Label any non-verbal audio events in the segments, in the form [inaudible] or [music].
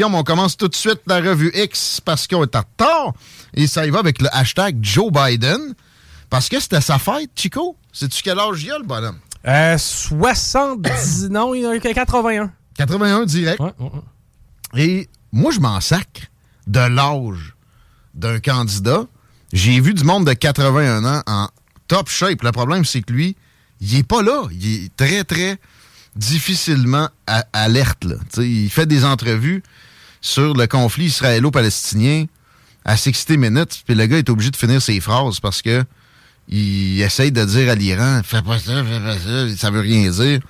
On commence tout de suite la revue X parce qu'on est en retard. Et ça y va avec le hashtag Joe Biden. Parce que c'était sa fête, Chico. Sais-tu quel âge il a, le bonhomme? Euh, 70... non, il a 81. 81 direct. Ouais, ouais, ouais. Et moi, je m'en sacre de l'âge d'un candidat. J'ai vu du monde de 81 ans en top shape. Le problème, c'est que lui, il est pas là. Il est très, très difficilement alerte. Là. Il fait des entrevues sur le conflit israélo-palestinien à 60 minutes, puis le gars est obligé de finir ses phrases parce que il essaye de dire à l'Iran fais pas ça, fais pas ça, ça veut rien dire.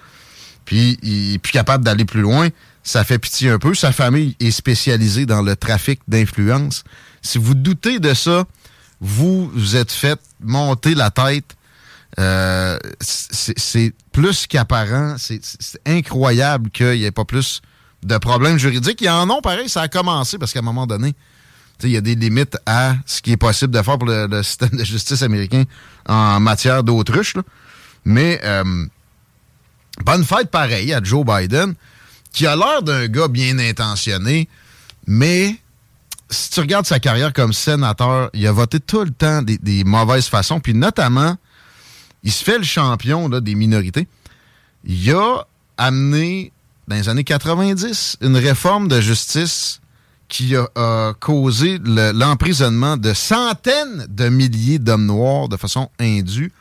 Puis il est plus capable d'aller plus loin. Ça fait pitié un peu. Sa famille est spécialisée dans le trafic d'influence. Si vous doutez de ça, vous vous êtes fait monter la tête. Euh, c'est plus qu'apparent. C'est incroyable qu'il n'y ait pas plus de problèmes juridiques. Il y en ont, pareil, ça a commencé parce qu'à un moment donné, il y a des limites à ce qui est possible de faire pour le, système de justice américain en matière d'autruche. Mais euh, bonne fête pareil à Joe Biden, qui a l'air d'un gars bien intentionné, mais si tu regardes sa carrière comme sénateur, il a voté tout le temps des, des mauvaises façons, puis notamment, il se fait le champion des minorités. Il a amené, dans les années 90, une réforme de justice qui a, causé le- l'emprisonnement de centaines de milliers d'hommes noirs de façon indue.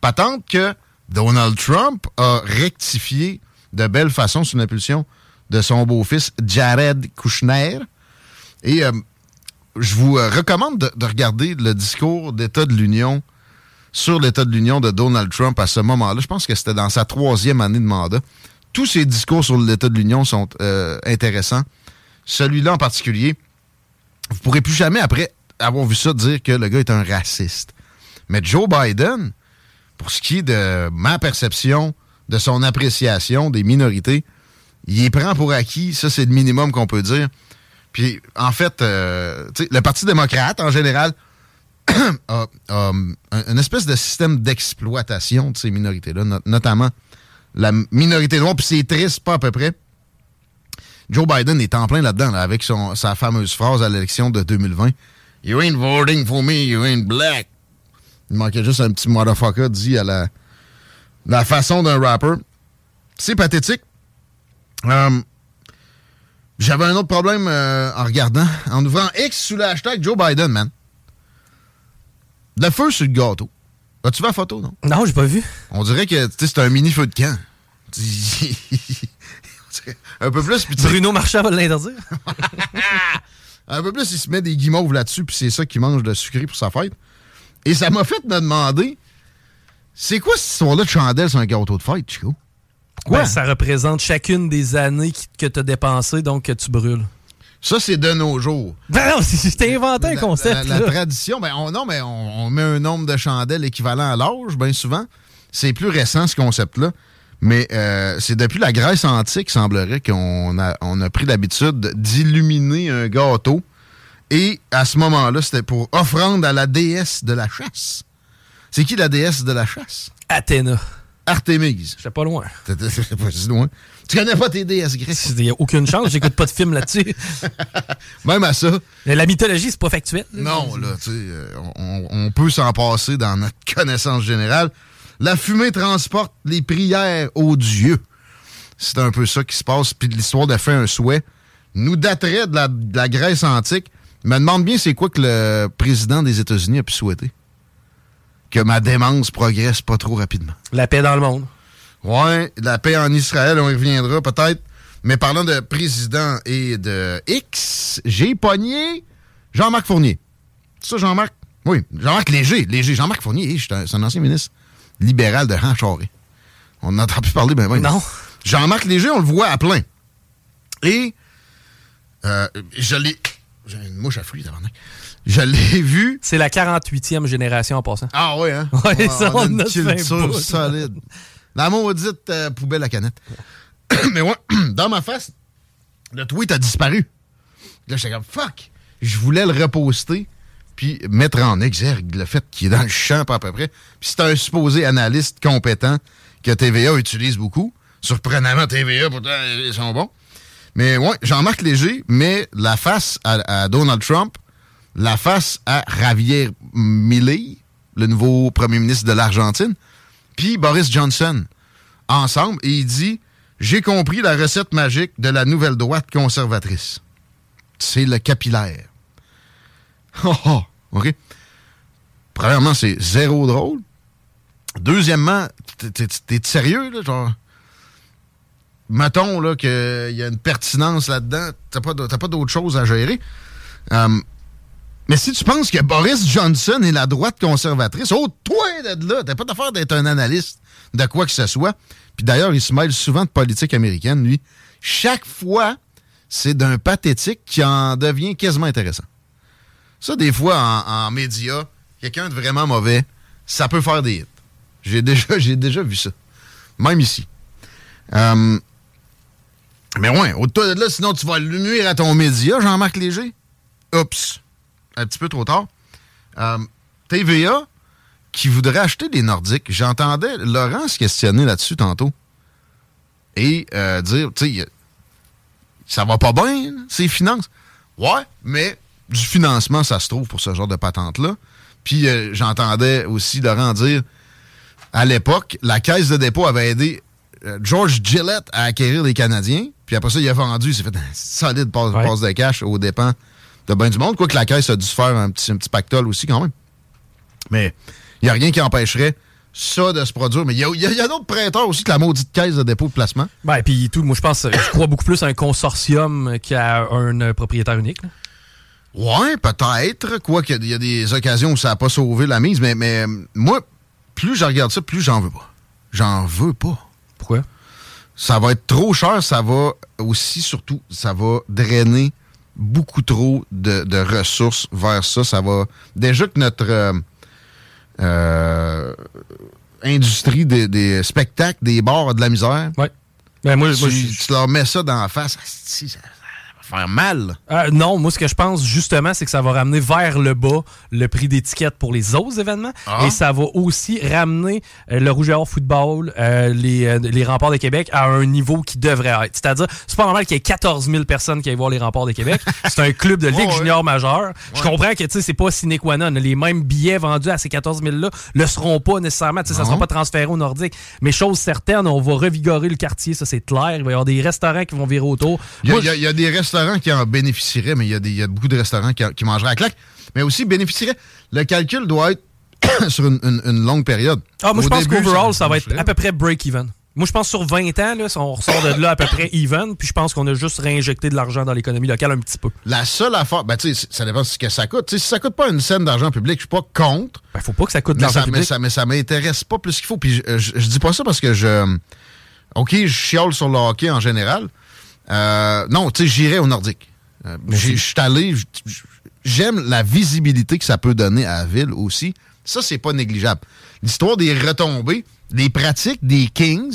Patente que Donald Trump a rectifié de belle façon sous l'impulsion de son beau-fils Jared Kushner. Et euh, je vous euh, recommande de, de regarder le discours d'État de l'Union sur l'État de l'Union de Donald Trump à ce moment-là. Je pense que c'était dans sa troisième année de mandat. Tous ses discours sur l'État de l'Union sont euh, intéressants. Celui-là en particulier, vous pourrez plus jamais, après avoir vu ça, dire que le gars est un raciste. Mais Joe Biden, pour ce qui est de ma perception, de son appréciation des minorités, il les prend pour acquis. Ça, c'est le minimum qu'on peut dire. Puis, en fait, euh, le Parti démocrate, en général, [coughs] a, a, um, un- une espèce de système d'exploitation de ces minorités-là, not- notamment la minorité noire. Puis c'est triste, pas à peu près. Joe Biden est en plein là-dedans, là, avec sa fameuse phrase à l'élection de 2020. You ain't voting for me, you ain't black. Il manquait juste un petit motherfucker dit à la, la façon d'un rapper. C'est pathétique. Euh, J'avais un autre problème euh, en regardant, en ouvrant X sous le hashtag Joe Biden, man. Le feu sur le gâteau. As-tu vu la photo, non? Non, j'ai pas vu. On dirait que tu sais, c'est un mini feu de camp. [laughs] Un peu plus, puis Bruno Marchand va l'interdire. [laughs] un peu plus, il se met des guimauves là-dessus, puis c'est ça qu'il mange de sucré pour sa fête. Et ça m'a fait me demander, c'est quoi cette histoire-là de chandelle sur un gâteau de fête, Chico? Pourquoi? Ben, ça représente chacune des années que tu as dépensées, donc que tu brûles. Ça, c'est de nos jours. Ben non, c'est- t'as inventé un concept. La, la tradition, ben on, non, mais on, on met un nombre de chandelles équivalent à l'âge, bien souvent. C'est plus récent, ce concept-là. Mais euh, c'est depuis la Grèce antique, semblerait, qu'on a, on a pris l'habitude d'illuminer un gâteau. Et à ce moment-là, c'était pour offrande à la déesse de la chasse. C'est qui la déesse de la chasse? Athéna. Artémise. J'étais pas loin. [laughs] T'étais pas si loin. Tu connais pas tes déesses grecques? Il n'y a aucune chance, j'écoute pas de film là-dessus. [laughs] Même à ça, La mythologie, c'est pas factuel. Non, là, tu sais, euh, on, on peut s'en passer dans notre connaissance générale. La fumée transporte les prières aux dieux. c'est un peu ça qui se passe. Puis l'histoire de faire un souhait nous daterait de la, de la Grèce antique. Je me demande bien c'est quoi que le président des États-Unis a pu souhaiter. Que ma démence progresse pas trop rapidement. La paix dans le monde. Ouais, la paix en Israël, on y reviendra peut-être. Mais parlant de président et de X, j'ai pogné Jean-Marc Fournier. C'est ça, Jean-Marc? Oui, Jean-Marc Léger. Léger. Jean-Marc Fournier, c'est un, c'est un ancien ministre libéral de Ranchoré. On n'entend plus parler, ben oui. Non. Jean-Marc Léger, on le voit à plein. Et euh, je l'ai... J'ai une mouche à fruits, tabarnak. Je l'ai vu... C'est la 48e génération en passant. Ah oui, hein? Ouais, ça, on a on une a fait un culture solide. La maudite euh, poubelle à canette. [coughs] Mais ouais, [coughs] dans ma face, le tweet a disparu. Là, j'étais comme, fuck! Je voulais le reposter, puis mettre en exergue le fait qu'il est dans le champ pas à peu près. Puis c'est un supposé analyste compétent que TVA utilise beaucoup. Surprenamment, TVA, pourtant, ils sont bons. Mais ouais, Jean-Marc Léger met la face à, Donald Trump, la face à Javier Milei, le nouveau premier ministre de l'Argentine, puis Boris Johnson, ensemble, et il dit J'ai compris la recette magique de la nouvelle droite conservatrice. C'est le capillaire. [laughs] Oh, oh, OK. Premièrement, c'est zéro drôle. Deuxièmement, t'es sérieux, là, genre? Mettons là qu'il y a une pertinence là-dedans, t'as pas, pas d'autre chose à gérer. Euh, mais si tu penses que Boris Johnson est la droite conservatrice, oh, toi de là, t'as pas d'affaire d'être un analyste de quoi que ce soit. Puis d'ailleurs, il se mêle souvent de politique américaine, lui. Chaque fois, c'est d'un pathétique qui en devient quasiment intéressant. Ça, des fois, en, en médias, quelqu'un de vraiment mauvais, ça peut faire des hits. J'ai déjà, [laughs] déjà vu ça. Même ici. Euh, mais ouais, au-delà de là, sinon tu vas nuire à ton média, Jean-Marc Léger. Oups. Un petit peu trop tard. Euh, TVA, qui voudrait acheter des Nordiques. J'entendais Laurent se questionner là-dessus tantôt. Et euh, dire, tu sais, ça va pas bien, ces finances. Ouais, mais du financement, ça se trouve pour ce genre de patente-là. Puis euh, j'entendais aussi Laurent dire, à l'époque, la caisse de dépôt avait aidé George Gillette à acquérir les Canadiens. Puis après ça, il a vendu, il s'est fait un solide passe, Ouais. passe de cash aux dépens de ben du monde. Quoique la caisse a dû se faire un petit, un petit pactole aussi quand même. Mais il n'y a rien qui empêcherait ça de se produire. Mais il y a, a- d'autres prêteurs aussi que la maudite caisse de dépôt de placement. Ben, puis tout, moi, je pense, je crois beaucoup plus à un consortium qu'à un euh, propriétaire unique. là. Ouais, peut-être. Quoique, il y a des occasions où ça n'a pas sauvé la mise. Mais, mais moi, plus je regarde ça, plus j'en veux pas. J'en veux pas. Pourquoi? Ça va être trop cher, ça va aussi, surtout, ça va drainer beaucoup trop de, de ressources vers ça. Ça va. Déjà que notre euh, euh, industrie des, des spectacles, des bars a de la misère, Ouais. Ben, moi, moi, tu, je- tu leur mets ça dans la face, asti, ça, faire mal. Euh, non, moi, ce que je pense, justement, c'est que ça va ramener vers le bas le prix d'étiquette pour les autres événements. Ah. Et ça va aussi ramener euh, le Rouge et Or Football, euh, les, les remparts de Québec à un niveau qui devrait être. C'est-à-dire, c'est pas normal qu'il y ait 14 000 personnes qui aillent voir les remparts de Québec. [laughs] c'est un club de Ligue Ouais, ouais. junior majeure. Je comprends que, tu sais, c'est pas sine qua non. Les mêmes billets vendus à ces 14 000-là le seront pas nécessairement. Tu sais, ça sera pas transféré au Nordique. Mais chose certaine, on va revigorer le quartier, ça c'est clair. Il va y avoir des restaurants qui vont virer autour. Il y, a, Moi, il y a- il y a des restaurants qui en bénéficieraient, mais il y, a des- il y a beaucoup de restaurants qui, en- qui mangeraient à claque, mais aussi bénéficieraient. Le calcul doit être [coughs] sur une, une- une longue période. Ah, moi, je pense qu'overall, ça va être à peu près break-even. Moi, je pense sur 20 ans, là, on ressort de là à peu près even, puis je pense qu'on a juste réinjecté de l'argent dans l'économie locale un petit peu. La seule affaire, ben, tu sais, ça dépend de ce que ça coûte. Si ça coûte pas une scène d'argent public, je suis pas contre. Ben, faut pas que ça coûte de l'argent ça, mais public. ça, mais ça m'intéresse pas plus qu'il faut. Puis je, je- je dis pas ça parce que je. OK, je chiale sur le hockey en général. Euh, non, tu sais, j'irai au Nordique. Euh, Je suis allé. J'aime la visibilité que ça peut donner à la ville aussi. Ça, c'est pas négligeable. L'histoire des retombées, les pratiques des Kings.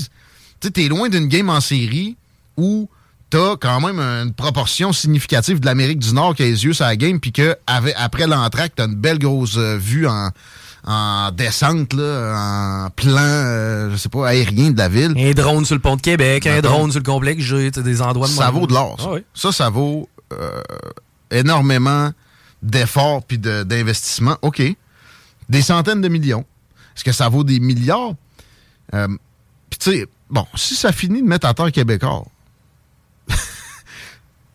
Tu sais, t'es loin d'une game en série où t'as quand même une proportion significative de l'Amérique du Nord qui a les yeux sur la game, puis que avec- après l'entraque, t'as une belle grosse euh, vue en, en descente, là, en plan, euh, je sais pas, aérien de la ville. Un drone sur le pont de Québec, un drone sur le complexe sais, des endroits de Ça vaut de l'or. Ça. Ah oui. ça, ça vaut euh, énormément d'efforts puis de- d'investissements. OK. Des centaines de millions. Est-ce que ça vaut des milliards? Euh, puis tu sais, bon, si ça finit de mettre à terre Québécois.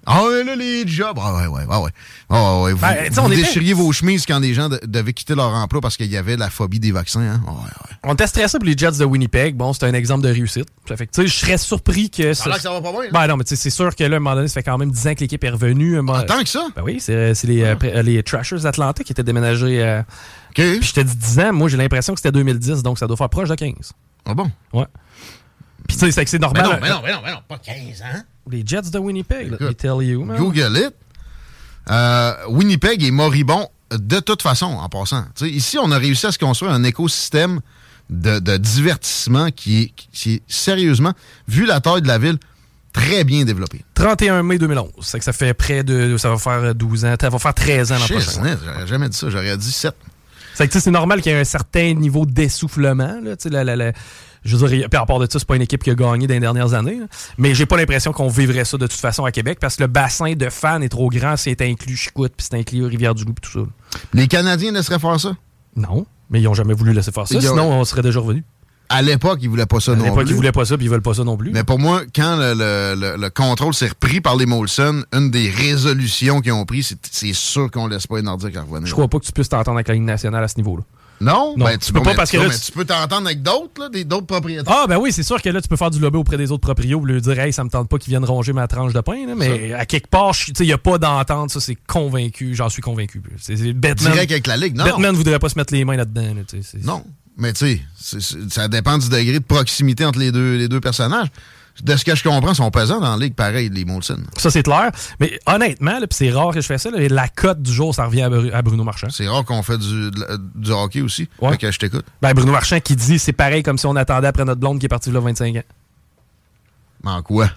Ah ouais, là, les jobs. Ah ouais, ouais, ah ouais. Ah ouais, vous, Ben, on vous était- déchiriez vos chemises quand des gens de- devaient quitter leur emploi parce qu'il y avait la phobie des vaccins. Hein? Ah ouais, ouais. On était stressé pour les Jets de Winnipeg. Bon, c'est un exemple de réussite. Ça fait que, tu sais, je serais surpris que ça. que ça va pas. Ben non, mais tu sais, c'est sûr que là, à un moment donné, ça fait quand même 10 ans que l'équipe est revenue. Ah, tant que ça? Ben oui, c'est les, pré- euh, les Trashers d'Atlanta qui étaient déménagés. euh, OK. Puis je te dis 10 ans, moi j'ai l'impression que c'était 2010, donc ça doit faire proche de 15. Ah bon? Ouais. Puis tu sais, c'est que c'est Mais normal. non, mais non, mais non, mais non, pas 15 ans. Les Jets de Winnipeg, Écoute, tell you, man. Google it. Euh, Winnipeg est moribond de toute façon, en passant. Ici, on a réussi à se construire un écosystème de, de divertissement qui est, qui est sérieusement, vu la taille de la ville, très bien développé. 31 mai 2011. C'est que ça fait près de. Ça va faire 12 ans. Ça va faire 13 ans l'an prochain. J'aurais jamais dit ça, j'aurais dit 7. C'est normal qu'il y ait un certain niveau d'essoufflement. la- la- la- je veux dire, puis à part de ça, c'est pas une équipe qui a gagné dans les dernières années. là. Mais j'ai pas l'impression qu'on vivrait ça de toute façon à Québec parce que le bassin de fans est trop grand, c'est inclus Chicoute, puis c'est inclus Rivière-du-Loup, puis tout ça. Les Canadiens laisseraient faire ça? Non, mais ils ont jamais voulu laisser faire ça. Sinon, on serait déjà revenu. À l'époque, ils voulaient pas ça À non l'époque, plus. ils voulaient pas ça, puis ils veulent pas ça non plus. Mais pour moi, quand le, le- le- le contrôle s'est repris par les Molson, une des résolutions qu'ils ont prises, c'est c'est sûr qu'on laisse pas les Nordiques en revenir. Je crois pas que tu puisses t'entendre avec la Ligue nationale à ce niveau-là. Non? Non, Ben, tu peux pas mais- parce que là, tu- tu peux t'entendre avec d'autres, d'autres propriétaires. Ah, ben oui, c'est sûr que là, tu peux faire du lobby auprès des autres proprios pour lui dire, hey, ça me tente pas qu'ils viennent ronger ma tranche de pain, là, mais à quelque part, il n'y a pas d'entente, ça, c'est convaincu, j'en suis convaincu. C'est c'est- Batman. Direct avec la Ligue, non. Batman voudrait pas se mettre les mains là-dedans. là, Non. Mais tu sais, ça dépend du degré de proximité entre les deux, les deux personnages. De ce que je comprends, ils sont pesants dans la Ligue, pareil, les Molson. Ça, c'est clair. Mais honnêtement, c'est rare que je fais ça, là, la cote du jour, ça revient à, Bru- à Bruno Marchand. C'est rare qu'on fait du, du hockey aussi. Ouais. Fait que je t'écoute. Ben, Bruno Marchand qui dit, c'est pareil comme si on attendait après notre blonde qui est partie là 25 ans. En quoi?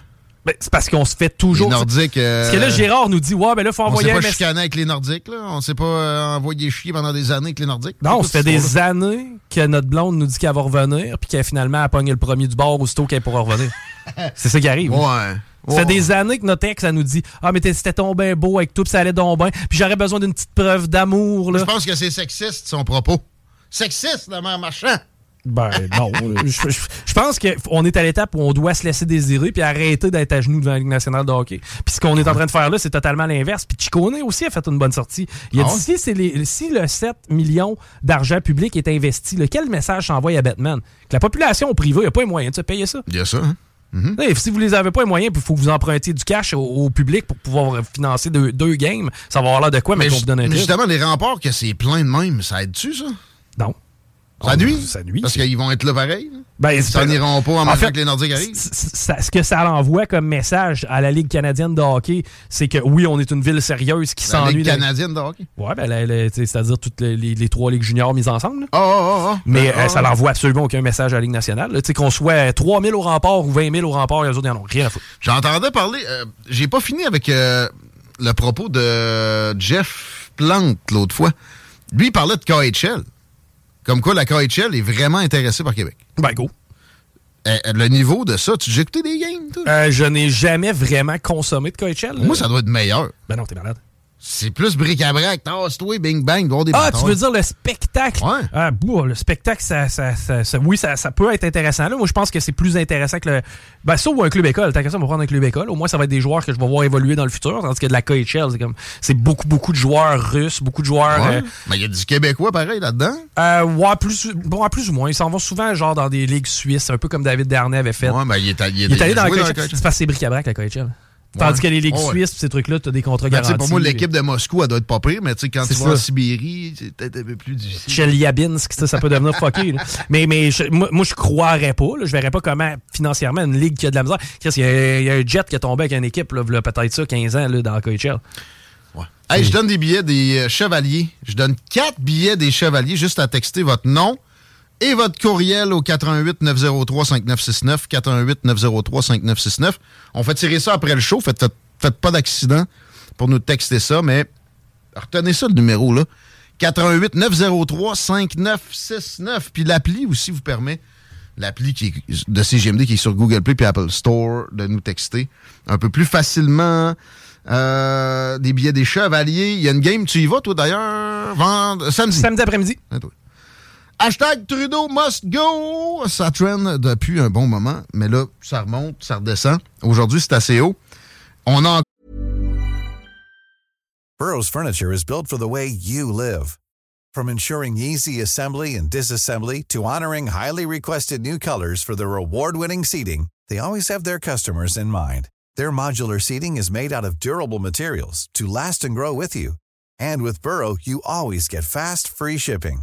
Ben, c'est parce qu'on se fait toujours. les Nordiques... euh, Parce que là, Gérard nous dit, ouais, ben là, faut on envoyer s'est un pas message. chicané avec les Nordiques, là. On s'est pas euh, envoyé chier pendant des années avec les Nordiques. Non, ça fait des années que notre blonde nous dit qu'elle va revenir, puis qu'elle finalement a pogné le premier du bord aussitôt qu'elle pourra revenir. [laughs] c'est ça qui arrive. Ouais. Ça Ouais. fait des années que notre ex, elle nous dit Ah, mais c'était tombé beau avec tout, puis ça allait donc bien, puis j'aurais besoin d'une petite preuve d'amour. là. Je pense que c'est sexiste, son propos. Sexiste, la mère marchand. Ben non. [laughs] je, je- je pense qu'on est à l'étape où on doit se laisser désirer puis arrêter d'être à genoux devant la Ligue nationale de hockey. Puis ce qu'on est en train de faire là, c'est totalement l'inverse. Puis Chicone aussi a fait une bonne sortie. Il a Ah dit si, c'est les- si le 7 millions d'argent public est investi, là, quel message s'envoie à Batman? Que la population privée n'a pas les moyens de se payer ça. Il y a ça, hein? Hey, si vous les avez pas les moyens, il faut que vous empruntiez du cash au, au public pour pouvoir financer deux, deux games. Ça va avoir l'air de quoi, mais, Mais, qu'on vous donne un mais justement, les remparts, que c'est plein de même, ça aide-tu, ça? Non. Ça nuit? Ça nuit. Parce qu'ils vont être là pareil. Ben, Ils s'en iront pas en, en fait, que les Nordiques arrivent. ça- ce que ça envoie comme message à la Ligue canadienne de hockey, c'est que oui, on est une ville sérieuse qui La s'ennuie. Ligue dans- canadienne de hockey? Ouais, ben, la- la- c'est-à-dire toutes les, les- les trois ligues juniors mises ensemble. Ah, ah, ah. Mais Ah, euh, ça ah. n'envoie absolument aucun message à la Ligue nationale. qu'on soit 3000 au rempart ou 20 000 au rempart, les autres, ils n'en ont rien à foutre. J'entendais parler. euh, J'ai pas fini avec euh, le propos de Jeff Plante l'autre fois. Lui, il parlait de KHL. Comme quoi, la KHL est vraiment intéressée par Québec. Ben, go. Euh, le niveau de ça, tu as écouté des games, toi? Euh, je n'ai jamais vraiment consommé de KHL. Moi, ça doit être meilleur. Ben non, t'es malade. C'est plus bric-à-brac, tasse-toi, bing bang, voir des Ah, tu veux dire le spectacle? Ouais. Ah, boah, le spectacle, ça, ça, ça- ça- oui, ça, ça peut être intéressant. Là, moi, je pense que c'est plus intéressant que le. Ben, ça ou un club école. Tant que ça, on va prendre un club école. Au moins, ça va être des joueurs que je vais voir évoluer dans le futur. Tandis que de la KHL, c'est comme. C'est beaucoup, beaucoup de joueurs russes, beaucoup de joueurs. Ouais. euh, Mais il y a du Québécois pareil là-dedans? euh, ouais, plus, bon, plus ou moins. Ils s'en vont souvent, genre, dans des ligues suisses, un peu comme David Darnay avait fait. Ouais, ben, il est, il est, Il est allé dans la KHL. KHL. C'est parce que c'est bric-à-brac, la KHL. Tandis que les ligues suisses, ces trucs-là, t'as des contrats Ben, tu garantis. pour moi, l'équipe de Moscou, elle doit être pas pire, mais tu sais, quand tu vas en ça. Sibérie, c'est peut-être un peu plus difficile. Chelyabinsk, ça, ça peut devenir fucké. là. [laughs] Mais, mais je- moi, moi, je croirais pas. Là, je verrais pas comment, financièrement, une ligue qui a de la misère. Il y, a- il y a un jet qui est tombé avec une équipe, peut-être ça, 15 ans, là, dans la KHL. Ouais. Hey, je donne des billets des euh, chevaliers. Je donne quatre billets des chevaliers juste à texter votre nom et votre courriel au 88 903 5969 88 903 5969. On fait tirer ça après le show. Faites, faites, faites pas d'accident pour nous texter ça, mais retenez ça le numéro là. 88 903 5969. Puis l'appli aussi vous permet l'appli qui est de CGMD qui est sur Google Play puis Apple Store de nous texter un peu plus facilement. Euh, des billets des chevaliers. Il y a une game, tu y vas, toi, d'ailleurs, vendre, samedi. Samedi après-midi. Hashtag Trudeau must go! Ça traîne depuis un bon moment, mais là, ça remonte, ça redescend. Aujourd'hui, c'est assez haut. On a Burroughs Furniture is built for the way you live. From ensuring easy assembly and disassembly to honoring highly requested new colors for their award-winning seating, they always have their customers in mind. Their modular seating is made out of durable materials to last and grow with you. And with Burrow, you always get fast, free shipping.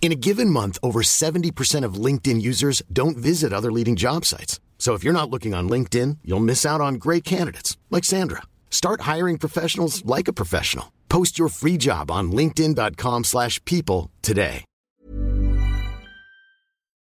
In a given month, over 70% of LinkedIn users don't visit other leading job sites. So if you're not looking on LinkedIn, you'll miss out on great candidates like Sandra. Start hiring professionals like a professional. Post your free job on linkedin.com/people slash people today.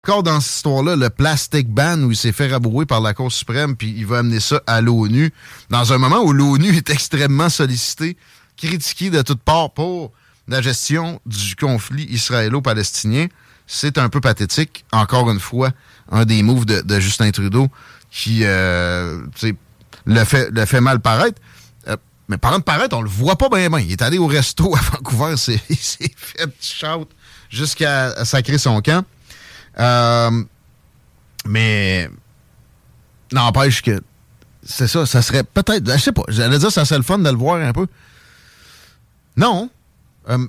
encore dans cette histoire-là le plastic ban où il s'est fait rabouer par la Cour suprême, puis il va amener ça à l'ONU, dans un moment où l'ONU [laughs] est extrêmement sollicitée, critiquée de toutes parts pour la gestion du conflit israélo-palestinien. C'est un peu pathétique. Encore une fois, un des moves de, Justin Trudeau qui euh, le, fait, le fait mal paraître. Euh, mais parlant de paraître, on le voit pas bien bien. Il est allé au resto à Vancouver, [laughs] il s'est fait shout jusqu'à sacrer son camp. Euh, mais n'empêche que c'est ça, ça serait peut-être, je sais pas, j'allais dire ça serait le fun de le voir un peu. Non. Euh,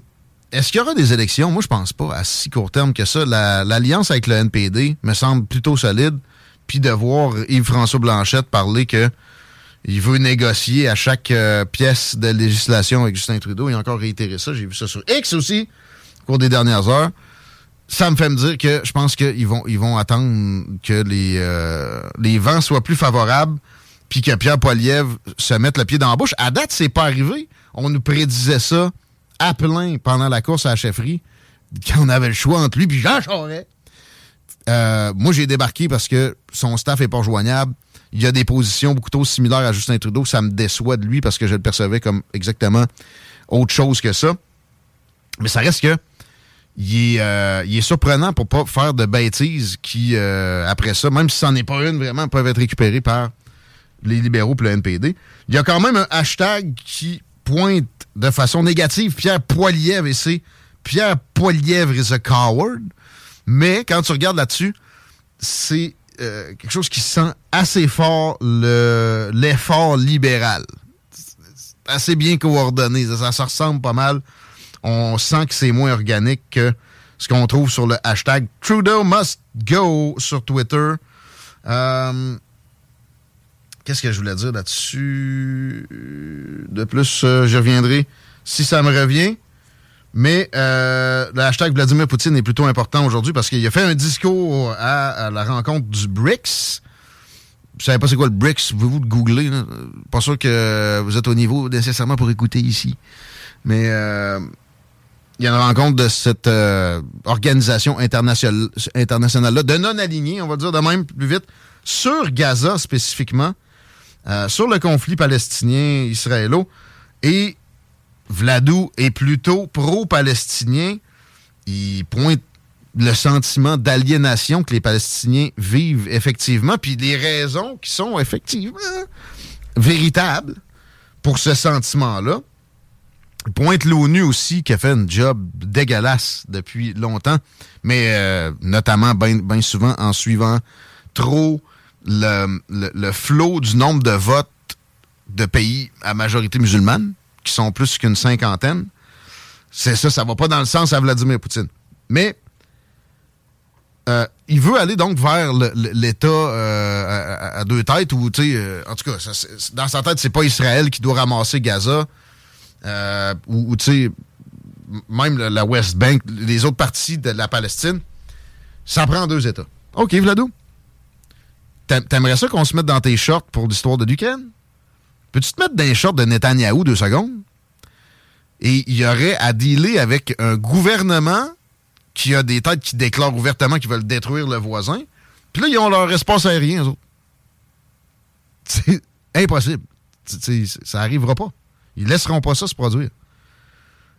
Est-ce qu'il y aura des élections? Moi, je pense pas à si court terme que ça. La- L'alliance avec le NPD me semble plutôt solide. Puis de voir Yves-François Blanchette parler que il veut négocier à chaque euh, pièce de législation avec Justin Trudeau. Il a encore réitéré ça. J'ai vu ça sur X aussi, au cours des dernières heures ça me fait me dire que je pense qu'ils vont, ils vont attendre que les, euh, vents soient plus favorables puis que Pierre Poilievre se mette le pied dans la bouche. À date, c'est pas arrivé. On nous prédisait ça à plein pendant la course à la chefferie quand on avait le choix entre lui puis Jean Charest. Euh, moi, j'ai débarqué parce que son staff est pas joignable. Il y a des positions beaucoup trop similaires à Justin Trudeau. Ça me déçoit de lui parce que je le percevais comme exactement autre chose que ça. Mais ça reste que il est, euh, est surprenant pour pas faire de bêtises qui, euh, après ça, même si c'en n'est pas une vraiment, peuvent être récupérées par les libéraux et le NPD. Il y a quand même un hashtag qui pointe de façon négative Pierre Poilièvre et c'est Pierre Poilièvre is a coward. Mais quand tu regardes là-dessus, c'est euh, quelque chose qui sent assez fort le- l'effort libéral. C'est assez bien coordonné. Ça, ça se ressemble pas mal on sent que c'est moins organique que ce qu'on trouve sur le hashtag Trudeau must go sur Twitter. Euh, Qu'est-ce que je voulais dire là-dessus? De plus, euh, je reviendrai si ça me revient. Mais euh, le hashtag Vladimir Poutine est plutôt important aujourd'hui parce qu'il a fait un discours à, la rencontre du BRICS. Vous savez pas c'est quoi le BRICS? Vous vous le googler? là? Pas sûr que vous êtes au niveau nécessairement pour écouter ici. Mais euh, il y a une rencontre de cette euh, organisation internationale, internationale-là, de non-alignés, on va dire de même plus vite, sur Gaza spécifiquement, euh, sur le conflit palestinien-israélo. Et Vladou est plutôt pro-palestinien. Il pointe le sentiment d'aliénation que les Palestiniens vivent effectivement, puis les raisons qui sont effectivement véritables pour ce sentiment-là. Il pointe l'ONU aussi qui a fait un job dégueulasse depuis longtemps, mais euh, notamment bien souvent en suivant trop le, le, le flot du nombre de votes de pays à majorité musulmane, qui sont plus qu'une cinquantaine. C'est ça, ça va pas dans le sens à Vladimir Poutine. Mais euh, il veut aller donc vers l'État euh, à, deux têtes, ou, tu sais, euh, en tout cas, dans sa tête, c'est pas Israël qui doit ramasser Gaza, ou, tu sais, même la West Bank, les autres parties de la Palestine, ça prend deux États. OK, Vlado. T'a- T'aimerais ça qu'on se mette dans tes shorts pour l'histoire de l'Ukraine? Peux-tu te mettre dans les shorts de Netanyahou deux secondes? Et il y aurait à dealer avec un gouvernement qui a des têtes qui déclarent ouvertement qu'ils veulent détruire le voisin, Puis là, ils ont leur espace aérien, eux autres. [laughs] C'est impossible. Ça n'arrivera pas. Ils laisseront pas ça se produire.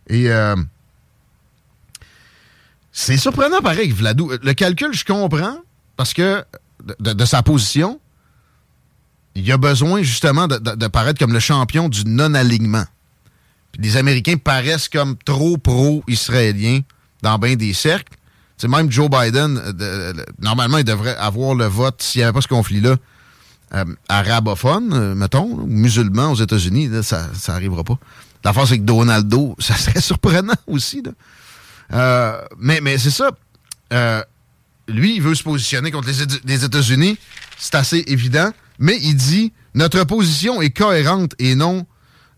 Et euh, c'est surprenant, pareil, Vladou. Le calcul, je comprends, parce que de, sa position, il a besoin justement de, paraître comme le champion du non-alignement. Les Américains paraissent comme trop pro-israéliens dans bien des cercles. Même Joe Biden, euh, normalement, il devrait avoir le vote, s'il n'y avait pas ce conflit-là, euh, arabophone, euh, mettons, ou musulman aux États-Unis, ça n'arrivera pas. La force, c'est Donaldo, [laughs] ça serait surprenant aussi. Euh, mais mais c'est ça. Lui, il veut se positionner contre les, États-Unis. C'est assez évident. Mais il dit notre position est cohérente et non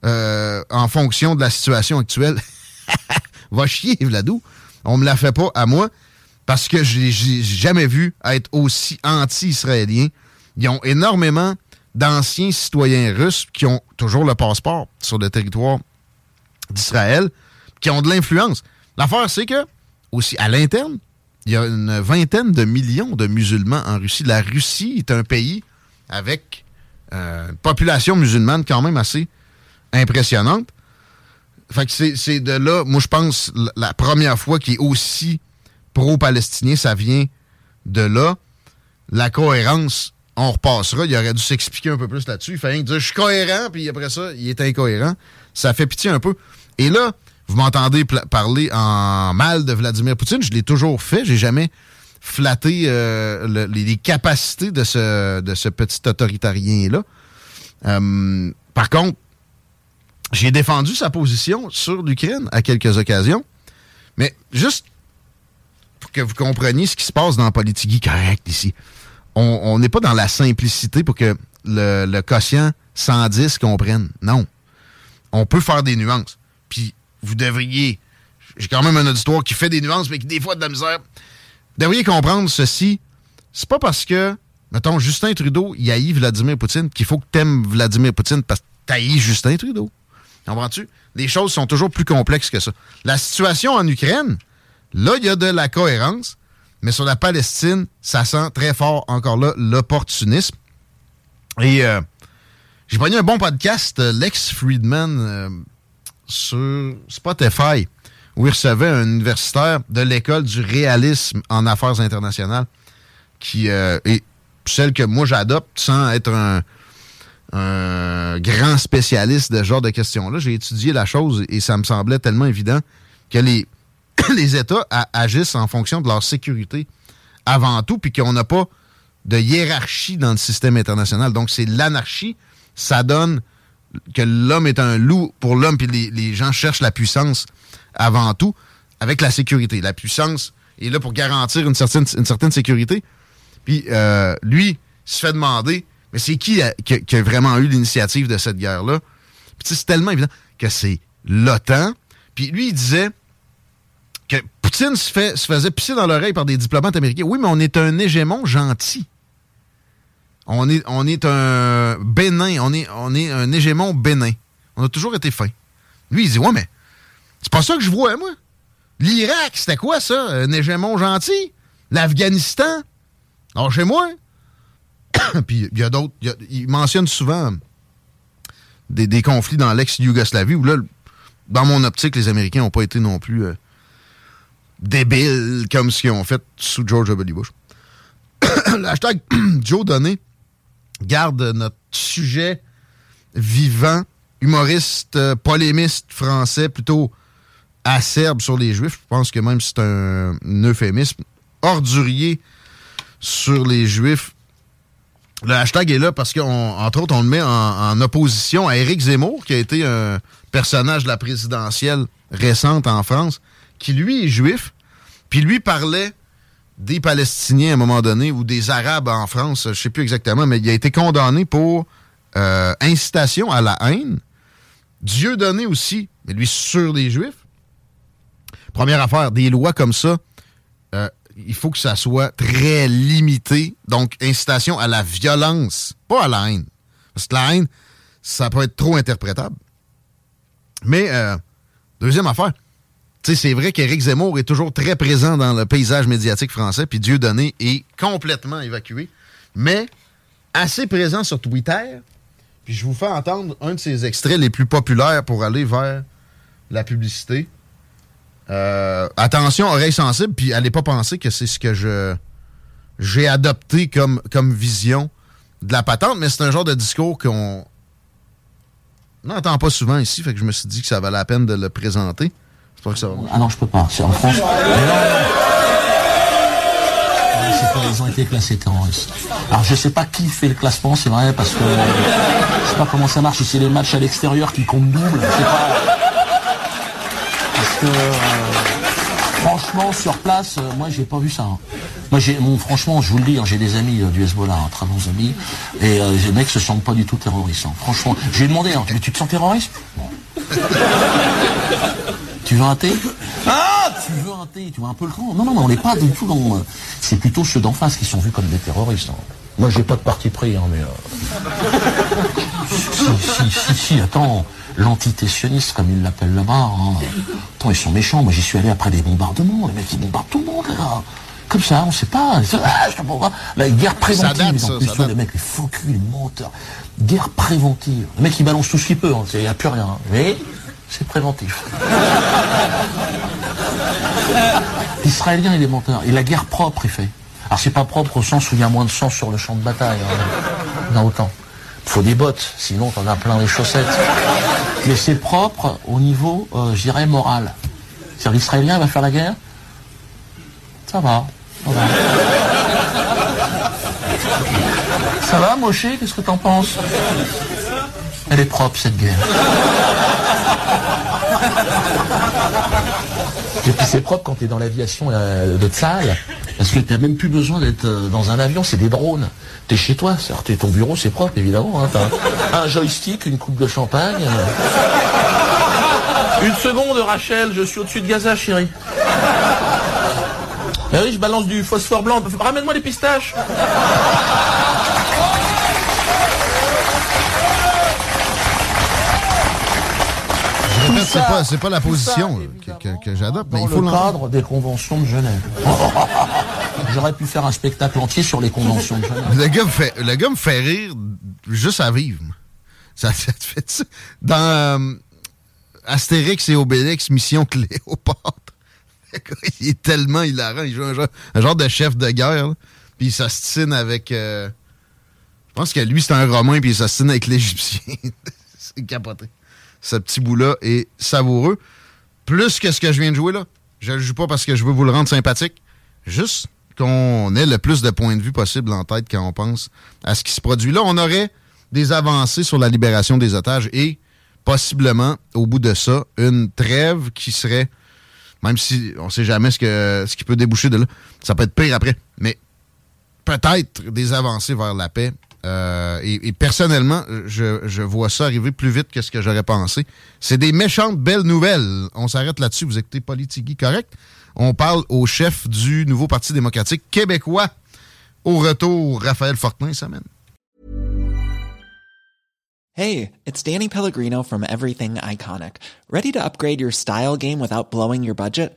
euh, en fonction de la situation actuelle. [laughs] Va chier, Vladou. On me la fait pas à moi parce que je l'ai jamais vu être aussi anti-israélien. Ils ont énormément d'anciens citoyens russes qui ont toujours le passeport sur le territoire d'Israël, qui ont de l'influence. L'affaire, c'est que, aussi à l'interne, il y a une vingtaine de millions de musulmans en Russie. La Russie est un pays avec euh, une population musulmane quand même assez impressionnante. Fait que c'est de là, moi je pense, la première fois qu'il est aussi pro-palestinien, ça vient de là. La cohérence, on repassera. Il aurait dû s'expliquer un peu plus là-dessus. Il fallait dire je suis cohérent, puis après ça, il est incohérent. Ça fait pitié un peu. Et là, vous m'entendez parler en mal de Vladimir Poutine? Je l'ai toujours fait. J'ai jamais flatté euh, le, les, capacités de ce, de ce petit autoritarien-là. Euh, par contre, j'ai défendu sa position sur l'Ukraine à quelques occasions. Mais juste pour que vous compreniez ce qui se passe dans la politique correcte ici. On n'est pas dans la simplicité pour que le, le quotient 110 comprenne. Non. On peut faire des nuances. Puis vous devriez. J'ai quand même un auditoire qui fait des nuances, mais qui des fois de la misère. Vous devriez comprendre ceci. C'est pas parce que, mettons, Justin Trudeau, il haït Vladimir Poutine qu'il faut que t'aimes Vladimir Poutine parce que t'haïs Justin Trudeau. Comprends-tu? Les choses sont toujours plus complexes que ça. La situation en Ukraine, là, il y a de la cohérence, mais sur la Palestine, ça sent très fort, encore là, l'opportunisme. Et euh, j'ai pris un bon podcast, euh, Lex Friedman, euh, sur Spotify, où il recevait un universitaire de l'école du réalisme en affaires internationales, qui euh, est celle que moi j'adopte sans être un, grand spécialiste de ce genre de questions-là. J'ai étudié la chose et ça me semblait tellement évident que les, [coughs] les États agissent en fonction de leur sécurité avant tout, puis qu'on n'a pas de hiérarchie dans le système international. Donc, c'est l'anarchie. Ça donne que l'homme est un loup pour l'homme, puis les, gens cherchent la puissance avant tout, avec la sécurité. La puissance est là pour garantir une certaine, une certaine sécurité. Puis, euh, lui, se fait demander mais c'est qui, qui, qui, a, vraiment eu l'initiative de cette guerre-là? Puis c'est tellement évident que c'est l'OTAN. Puis lui, il disait que Poutine se, fait, se faisait pisser dans l'oreille par des diplomates américains. Oui, mais on est un hégémon gentil. On est, un bénin. On est, on un hégémon bénin. On a toujours été fin. Lui, il dit, ouais, mais c'est pas ça que je vois, moi. L'Irak, c'était quoi, ça? Un hégémon gentil? L'Afghanistan? Alors, chez moi, [coughs] puis il y a d'autres. Il mentionne souvent des, des conflits dans l'ex-Yougoslavie où là, dans mon optique, les Américains n'ont pas été non plus euh, débiles comme ce qu'ils ont fait sous George W. Bush. [coughs] L'hashtag [coughs] Joe Donné garde notre sujet vivant, humoriste, euh, polémiste français, plutôt acerbe sur les Juifs. Je pense que même c'est un, euphémisme. Ordurier sur les Juifs le hashtag est là parce qu'entre autres, on le met en, en, opposition à Éric Zemmour, qui a été un personnage de la présidentielle récente en France, qui lui est juif, puis lui parlait des Palestiniens à un moment donné ou des Arabes en France, je sais plus exactement, mais il a été condamné pour euh, incitation à la haine. Dieu donné aussi, mais lui sur les Juifs. Première affaire, des lois comme ça, euh, il faut que ça soit très limité. Donc, incitation à la violence, pas à la haine. Parce que la haine, ça peut être trop interprétable. Mais, euh, deuxième affaire, c'est vrai qu'Éric Zemmour est toujours très présent dans le paysage médiatique français, puis Dieudonné est complètement évacué, mais assez présent sur Twitter. Puis je vous fais entendre un de ses extraits les plus populaires pour aller vers la publicité. Euh, attention, oreille sensible, puis allez pas penser que c'est ce que je j'ai adopté comme, comme vision de la patente, mais c'est un genre de discours qu'on n'entend pas souvent ici, fait que je me suis dit que ça valait la peine de le présenter. Que ça Ah non, je peux pas. C'est en France. ils ont été classés terroristes. Alors je sais pas qui fait le classement, c'est vrai, parce que je sais pas comment ça marche, si c'est les matchs à l'extérieur qui comptent double, je sais pas. Parce que euh, franchement, sur place, euh, moi j'ai pas vu ça. Hein. Moi j'ai franchement, je vous le dis, hein, j'ai des amis euh, du Hezbollah, hein, très bons amis, et les mecs se sentent pas du tout terroristes. Franchement, j'ai demandé, mais tu te sens terroriste? Tu veux un thé Ah Tu veux un thé Tu veux un peu le camp Non, non, non, on n'est pas du tout dans... C'est plutôt ceux d'en face qui sont vus comme des terroristes. Moi, j'ai pas de parti pris, hein, mais... [laughs] si, si, si, si, attends l'antitétionniste, comme ils l'appellent là-bas. Hein. Attends, ils sont méchants. Moi, j'y suis allé après des bombardements. Les mecs, ils bombardent tout le monde, là. Comme ça, on sait pas. [laughs] Ah, la guerre préventive. Ça en plus, les mecs, les faux culs, les menteurs. Guerre préventive. Les mecs, ils balancent tout ce qu'ils peuvent. Hein. Il n'y a plus rien. Mais c'est préventif. L'Israélien, il est menteur. Et la guerre propre, il fait. Alors, c'est pas propre au sens où il y a moins de sang sur le champ de bataille. Hein. autant. Il faut des bottes, sinon t'en as plein les chaussettes. Mais c'est propre au niveau, euh, je dirais, moral. C'est-à-dire l'Israélien va faire la guerre Ça va. Ça va, ça va Moshe Qu'est-ce que t'en penses? Elle est propre, cette guerre. Et puis c'est propre quand tu es dans l'aviation euh, de Tsal, parce que tu n'as même plus besoin d'être euh, dans un avion, c'est des drones. Tu es chez toi, es ton bureau, c'est propre évidemment. Hein, un joystick, une coupe de champagne. Une seconde Rachel, je suis au-dessus de Gaza chérie. Eh oui, je balance du phosphore blanc. Ramène-moi les pistaches. C'est pas, pas la position que, j'adopte, mais il faut le cadre des conventions de Genève. [laughs] J'aurais pu faire un spectacle entier sur les conventions de Genève. Le gars me fait, le gars me fait rire juste à vivre. Ça, ça fait ça. Dans euh, Astérix et Obélix, Mission Cléopâtre. [laughs] il est tellement hilarant. Il joue un genre, un genre de chef de guerre. Puis il s'astine avec... Euh, je pense que lui, c'est un Romain, puis il s'astine avec l'Égyptien. [laughs] c'est capoté ce petit bout-là est savoureux. Plus que ce que je viens de jouer là. Je le joue pas parce que je veux vous le rendre sympathique. Juste qu'on ait le plus de points de vue possible en tête quand on pense à ce qui se produit là. On aurait des avancées sur la libération des otages et possiblement, au bout de ça, une trêve qui serait, même si on sait jamais ce, que, ce qui peut déboucher de là, ça peut être pire après, mais peut-être des avancées vers la paix euh, et, personnellement, je, vois ça arriver plus vite que ce que j'aurais pensé. C'est des méchantes belles nouvelles. On s'arrête là-dessus. Vous écoutez Politigui, correct? On parle au chef du nouveau Parti démocratique québécois. Au retour, Raphaël Fortin s'amène. Hey, it's Danny Pellegrino from Everything Iconic. Ready to upgrade your style game without blowing your budget?